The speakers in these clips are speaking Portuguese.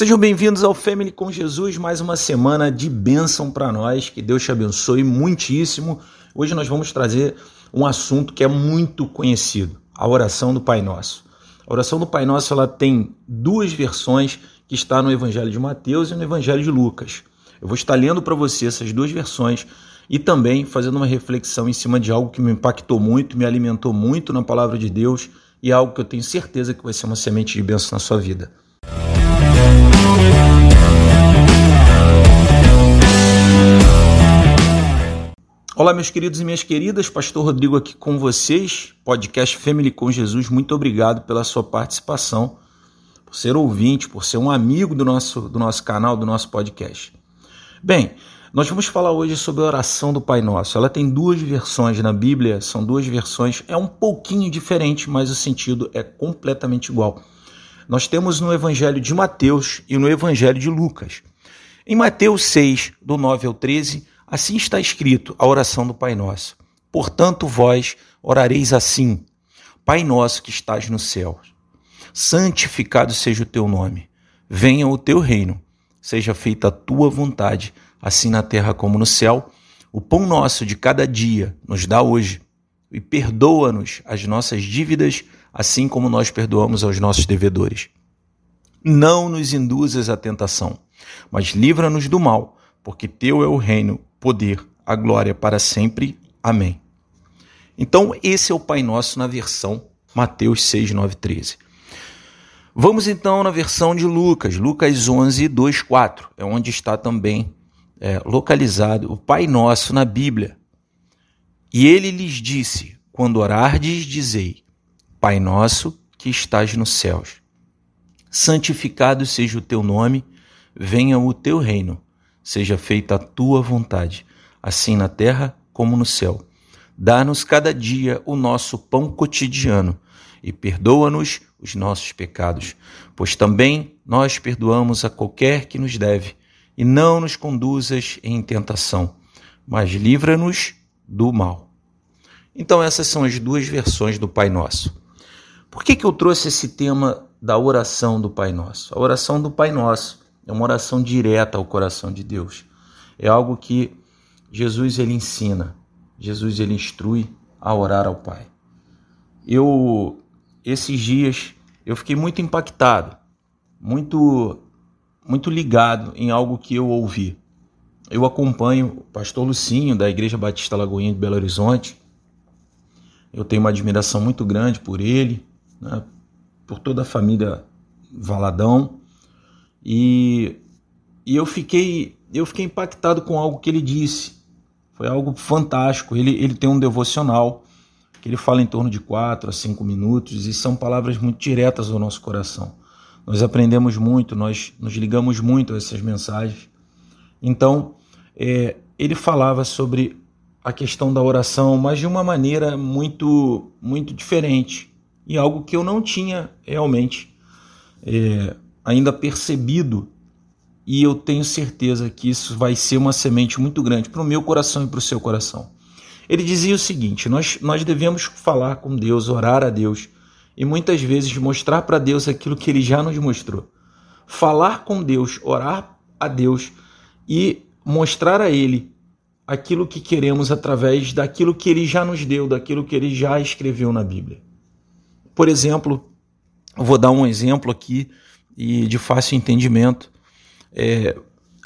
Sejam bem-vindos ao Family com Jesus, mais uma semana de bênção para nós. Que Deus te abençoe muitíssimo. Hoje nós vamos trazer um assunto que é muito conhecido, a oração do Pai Nosso. A oração do Pai Nosso ela tem duas versões que está no Evangelho de Mateus e no Evangelho de Lucas. Eu vou estar lendo para você essas duas versões e também fazendo uma reflexão em cima de algo que me impactou muito, me alimentou muito na palavra de Deus e algo que eu tenho certeza que vai ser uma semente de bênção na sua vida. Olá, meus queridos e minhas queridas, Pastor Rodrigo aqui com vocês, podcast Family com Jesus. Muito obrigado pela sua participação, por ser ouvinte, por ser um amigo do nosso, do nosso canal, do nosso podcast. Bem, nós vamos falar hoje sobre a oração do Pai Nosso. Ela tem duas versões na Bíblia, são duas versões, é um pouquinho diferente, mas o sentido é completamente igual. Nós temos no Evangelho de Mateus e no Evangelho de Lucas. Em Mateus 6, do 9 ao 13, Assim está escrito a oração do Pai Nosso. Portanto, vós orareis assim: Pai nosso que estás no céu, santificado seja o teu nome. Venha o teu reino. Seja feita a tua vontade, assim na terra como no céu. O pão nosso de cada dia nos dá hoje. E perdoa-nos as nossas dívidas, assim como nós perdoamos aos nossos devedores. Não nos induzas à tentação, mas livra-nos do mal, porque teu é o reino, poder, a glória para sempre. Amém. Então, esse é o Pai Nosso na versão Mateus 6, 9, 13. Vamos então na versão de Lucas, Lucas 11, 2, 4. É onde está também é, localizado o Pai Nosso na Bíblia. E ele lhes disse: Quando orardes, dizei: Pai Nosso que estás nos céus, santificado seja o teu nome, venha o teu reino seja feita a tua vontade, assim na terra como no céu. Dá-nos cada dia o nosso pão cotidiano e perdoa-nos os nossos pecados, pois também nós perdoamos a qualquer que nos deve, e não nos conduzas em tentação, mas livra-nos do mal. Então, essas são as duas versões do Pai Nosso. Por que, que eu trouxe esse tema da oração do Pai Nosso? A oração do Pai Nosso é uma oração direta ao coração de Deus. É algo que Jesus ele ensina, Jesus ele instrui a orar ao Pai. Eu esses dias eu fiquei muito impactado, muito muito ligado em algo que eu ouvi. Eu acompanho o pastor Lucinho da Igreja Batista Lagoinha de Belo Horizonte. Eu tenho uma admiração muito grande por ele, né, por toda a família Valadão. E, e eu fiquei eu fiquei impactado com algo que ele disse. Foi algo fantástico. Ele, ele tem um devocional que ele fala em torno de 4 a 5 minutos e são palavras muito diretas ao nosso coração. Nós aprendemos muito, nós nos ligamos muito a essas mensagens. Então, é, ele falava sobre a questão da oração, mas de uma maneira muito, muito diferente e algo que eu não tinha realmente é, ainda percebido e eu tenho certeza que isso vai ser uma semente muito grande para o meu coração e para o seu coração. Ele dizia o seguinte: nós, nós devemos falar com Deus, orar a Deus e muitas vezes mostrar para Deus aquilo que ele já nos mostrou. Falar com Deus, orar a Deus e mostrar a Ele aquilo que queremos através daquilo que Ele já nos deu, daquilo que Ele já escreveu na Bíblia. Por exemplo, vou dar um exemplo aqui e de fácil entendimento. É,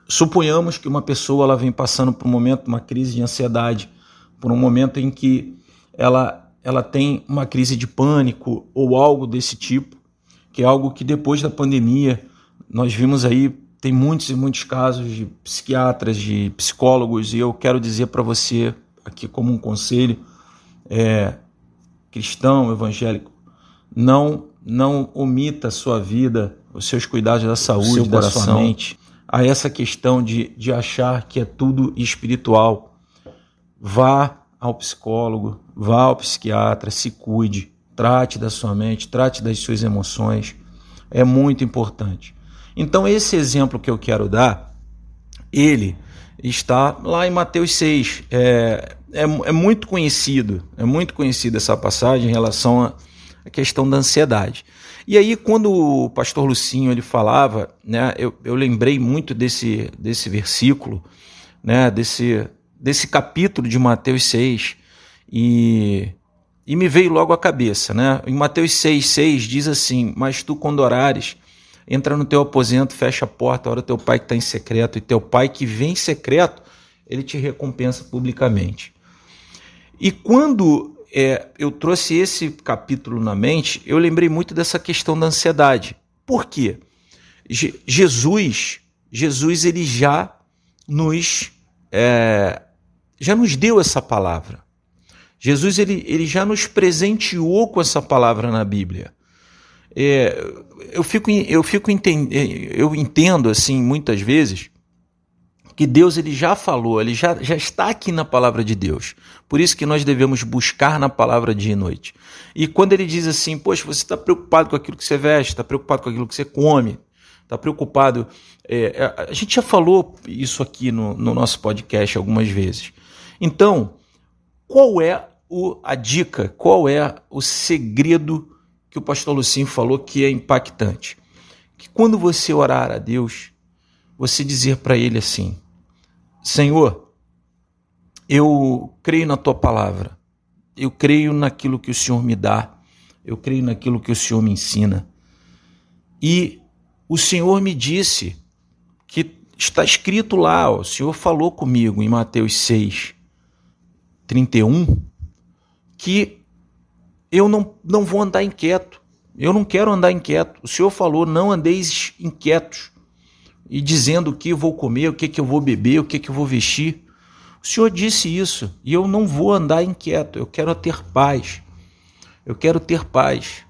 suponhamos que uma pessoa ela vem passando por um momento, uma crise de ansiedade, por um momento em que ela, ela tem uma crise de pânico ou algo desse tipo, que é algo que depois da pandemia nós vimos aí, tem muitos e muitos casos de psiquiatras, de psicólogos, e eu quero dizer para você, aqui como um conselho, é, cristão, evangélico, não, não omita a sua vida os seus cuidados da saúde, da sua mente, a essa questão de, de achar que é tudo espiritual. Vá ao psicólogo, vá ao psiquiatra, se cuide, trate da sua mente, trate das suas emoções. É muito importante. Então, esse exemplo que eu quero dar, ele está lá em Mateus 6. É, é, é muito conhecido, é muito conhecida essa passagem em relação a, a questão da ansiedade. E aí, quando o pastor Lucinho ele falava, né, eu, eu lembrei muito desse, desse versículo, né, desse, desse capítulo de Mateus 6, e, e me veio logo à cabeça. Né? Em Mateus 6, 6 diz assim: Mas tu, quando orares, entra no teu aposento, fecha a porta, ora teu pai que está em secreto, e teu pai que vem em secreto, ele te recompensa publicamente. E quando é, eu trouxe esse capítulo na mente, eu lembrei muito dessa questão da ansiedade. Por quê? Je Jesus, Jesus ele já nos é, já nos deu essa palavra. Jesus ele, ele já nos presenteou com essa palavra na Bíblia. É, eu fico eu fico eu entendo assim muitas vezes que Deus ele já falou, ele já, já está aqui na palavra de Deus. Por isso que nós devemos buscar na palavra dia e noite. E quando ele diz assim, poxa, você está preocupado com aquilo que você veste, está preocupado com aquilo que você come, está preocupado. É, a gente já falou isso aqui no, no nosso podcast algumas vezes. Então, qual é o, a dica, qual é o segredo que o pastor Lucinho falou que é impactante? Que quando você orar a Deus, você dizer para ele assim: Senhor, eu creio na tua palavra, eu creio naquilo que o Senhor me dá, eu creio naquilo que o Senhor me ensina. E o Senhor me disse que está escrito lá, ó, o Senhor falou comigo em Mateus 6, 31, que eu não, não vou andar inquieto. Eu não quero andar inquieto. O Senhor falou: não andeis inquietos e dizendo o que eu vou comer, o que, que eu vou beber, o que, que eu vou vestir. O Senhor disse isso e eu não vou andar inquieto, eu quero ter paz. Eu quero ter paz.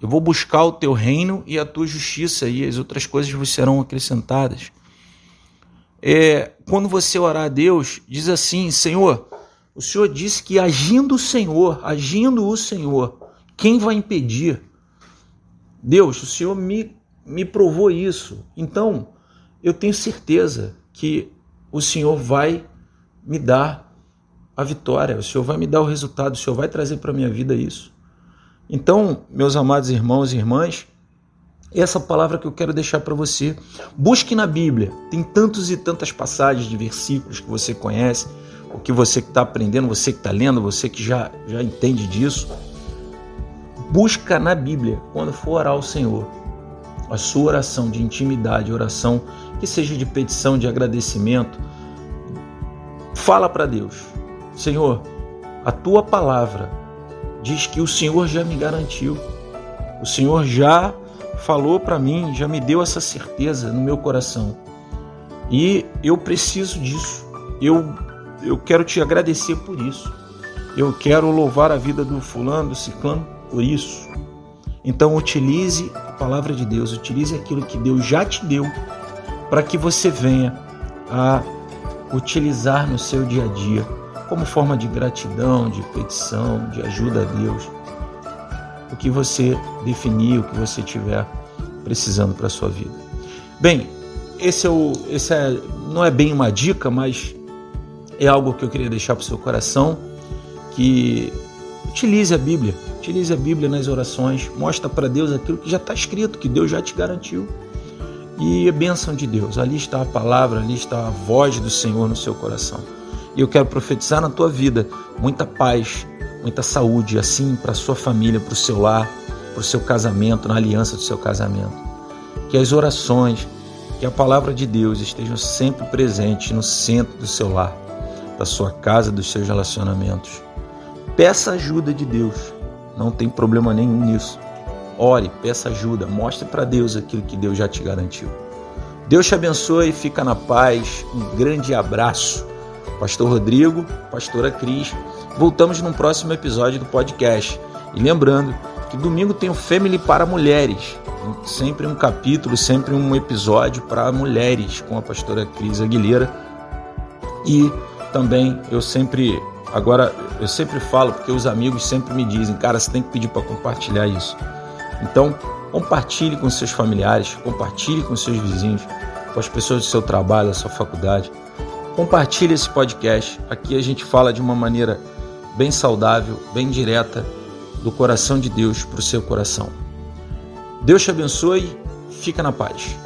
Eu vou buscar o teu reino e a tua justiça, e as outras coisas vos serão acrescentadas. É, quando você orar a Deus, diz assim: Senhor, o Senhor disse que agindo o Senhor, agindo o Senhor, quem vai impedir? Deus, o Senhor me, me provou isso. Então, eu tenho certeza que o Senhor vai me dar a vitória, o Senhor vai me dar o resultado, o Senhor vai trazer para a minha vida isso. Então, meus amados irmãos e irmãs, essa palavra que eu quero deixar para você. Busque na Bíblia, tem tantos e tantas passagens de versículos que você conhece, o que você que está aprendendo, você que está lendo, você que já, já entende disso. Busca na Bíblia, quando for orar ao Senhor, a sua oração de intimidade, oração que seja de petição, de agradecimento, fala para Deus: Senhor, a tua palavra diz que o Senhor já me garantiu, o Senhor já falou para mim, já me deu essa certeza no meu coração. E eu preciso disso. Eu, eu quero te agradecer por isso. Eu quero louvar a vida do fulano, do ciclano por isso. Então utilize palavra de Deus, utilize aquilo que Deus já te deu para que você venha a utilizar no seu dia a dia como forma de gratidão, de petição, de ajuda a Deus, o que você definir, o que você tiver precisando para a sua vida. Bem, esse, é o, esse é, não é bem uma dica, mas é algo que eu queria deixar para o seu coração, que utilize a Bíblia, Utilize a Bíblia nas orações, mostra para Deus aquilo que já está escrito, que Deus já te garantiu. E a bênção de Deus, ali está a palavra, ali está a voz do Senhor no seu coração. E eu quero profetizar na tua vida muita paz, muita saúde, assim para a sua família, para o seu lar, para o seu casamento, na aliança do seu casamento. Que as orações, que a palavra de Deus estejam sempre presentes no centro do seu lar, da sua casa, dos seus relacionamentos. Peça ajuda de Deus não tem problema nenhum nisso. Ore, peça ajuda, mostre para Deus aquilo que Deus já te garantiu. Deus te abençoe, fica na paz. Um grande abraço. Pastor Rodrigo, Pastora Cris. Voltamos num próximo episódio do podcast. E lembrando que domingo tem o Family para Mulheres. Sempre um capítulo, sempre um episódio para mulheres com a pastora Cris Aguilera. E também eu sempre Agora, eu sempre falo, porque os amigos sempre me dizem, cara, você tem que pedir para compartilhar isso. Então, compartilhe com seus familiares, compartilhe com seus vizinhos, com as pessoas do seu trabalho, da sua faculdade. Compartilhe esse podcast. Aqui a gente fala de uma maneira bem saudável, bem direta do coração de Deus para o seu coração. Deus te abençoe, fica na paz.